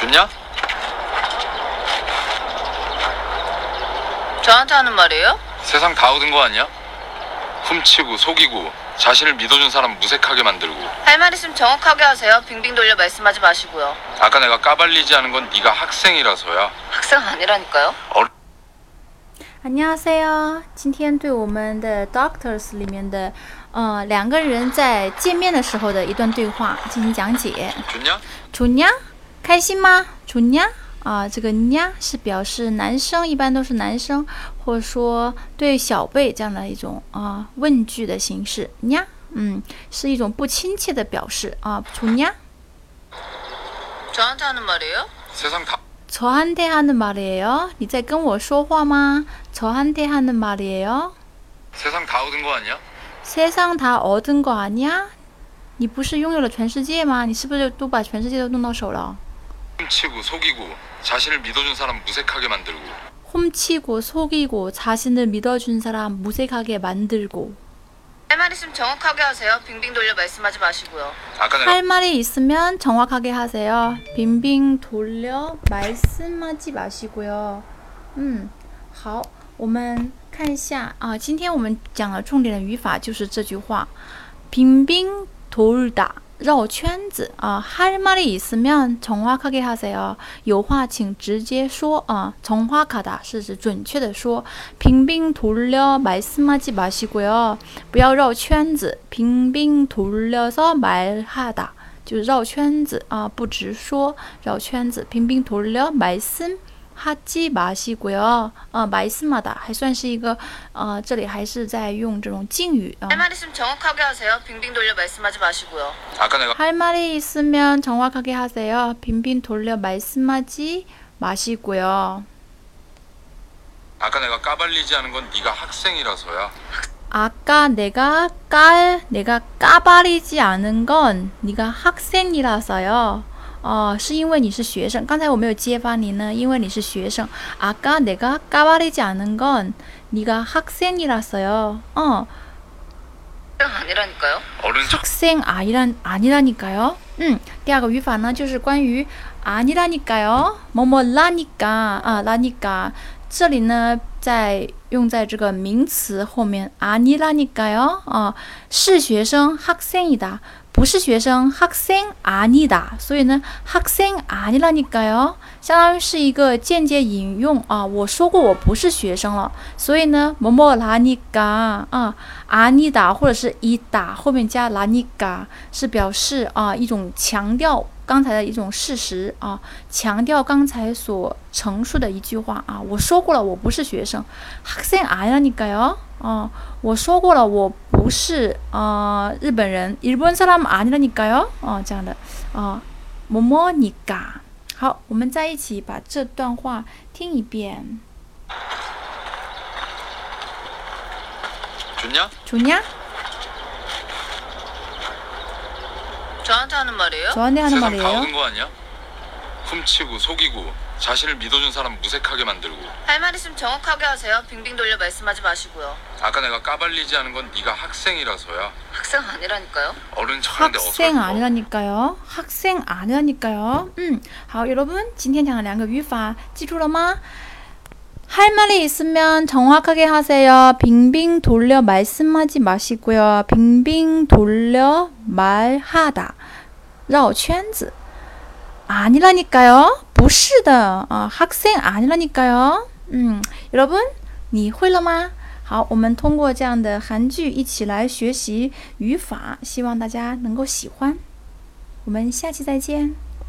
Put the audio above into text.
좋냐? 저한테 하는 말이에요? 세상 다 얻은 거 아니야? 훔치고 속이고 자신을 믿어준 사람 무색하게 만들고 할 말 있으면 정확하게 하세요. 빙빙 돌려 말씀하지 마시고요. 아까 내가 까발리지 않은 건 네가 학생이라서야 학생 아니라니까요. 안녕하세요，今天对我们的 Doctors 里面的呃两个人在见面的时候的一段对话进行讲解。 좋냐? 楚냐 开心吗？楚냐啊，这个냐是表示男生，一般都是男生，或者说对小辈这样的一种啊问句的形式。냐，嗯，是一种不亲切的表示啊。楚냐 저한테 하는 말이에요? 세상 다 저한테 하는 말이에요. 你在跟我说话吗？ 저한테 하는 말이에요. 세상 다 얻은 거 아니야? 세상 다 얻은 거 아니야? 你不是拥有了全世界吗？你是不是都把全世界都弄到手了？ 훔치고 속이고 자신을 믿어준 사람 무색하게 만들고 훔치고 속이고 자신을 믿어준 사람 무색하게 만들고 할 말 있으면 정확하게 하세요. 빙빙 돌려 말씀하지 마시고요. 아까 내가 할 말이 있으면 정확하게 하세요. 빙빙 돌려 말씀하지 마시고요. 嗯，好，我们看一下啊，今天我们讲了重点的语法就是这句话，빙빙돌다 绕圈子啊。할말이있으면정확하게하세요。有话请直接说啊。정확하다是指准确的说。빙빙돌려말씀하지마시고요，不要绕圈子。빙빙돌려서말하다就是绕圈子啊，不直说，绕圈子。빙빙돌려말씀 하지마시고요，啊，말씀하다还算是一个呃，这里还是在用这种敬语啊。 할 말 있으면 정확하게 하세요. 빙빙 돌려 말씀하지 마시고요. 아까 내가 할 말이 있으면 정확하게 하세요. 빈빈 돌려 말씀하지 마시고요. 아까 내가 까발리지 않은 건 네가 학생이라서야 아까 내가 깔 내가 까발리지 않은 건 네가 학생이라서요. 哦，是因为你是学生。刚才我没有揭发你呢，因为你是学生。아까내가까발리지않은건네가학생이라서요。 哦， 학생 아니라니까요. 어른 척 학생 아니란 아니라니까요. 음, 第二个语法呢就是关于 아니라니까요. 뭐뭐라니까 啊 라니까 这里呢在用在这个名词后面 아니라니까요. 啊，是学生 학생이다. 不是学生 학생 아니다. 所以呢 학생 아니라니까요. 相当于是一个间接引用啊，我说过我不是学生了，所以呢，뭐뭐라니까啊，아니다或者是이다后面加라니까是表示啊一种强调刚才的一种事实啊，强调刚才所陈述的一句话啊，我说过了我不是学生，학생아니라니까요，啊，我说过了我不是啊日本人，일본사람아니라니까요，啊这样的啊，뭐뭐니까。 好，我们在一起把这段话听一遍。 좋냐? 좋냐? 저한테 하는 말이에요? 저한테 하는 세상 다 말이에요. 얻은 거 아니야? 훔치고 속이고 자신을 믿어준 사람 무색하게 만들고 할 말 있으면 정확하게 하세요. 빙빙 돌려 말씀하지 마시고요. 아까 내가 까발리지 않은 건 네가 학생이라서야 학생 아니라니까요. 어른 척하는데 학생 어설퍼 아니라니까요. 학생 아니라니까요. 嗯，好，여러분，今天讲的两个语法记住了吗？할 말이 있으면 정확하게 하세요. 빙빙 돌려 말씀하지 마시고요. 빙빙 돌려 말하다. 绕圈子. 아니라니까요. 不是的. 아, 학생 아니라니까요. 嗯，여러분，你会了吗？好，我们通过这样的韩剧一起来学习语法，希望大家能够喜欢。我们下期再见。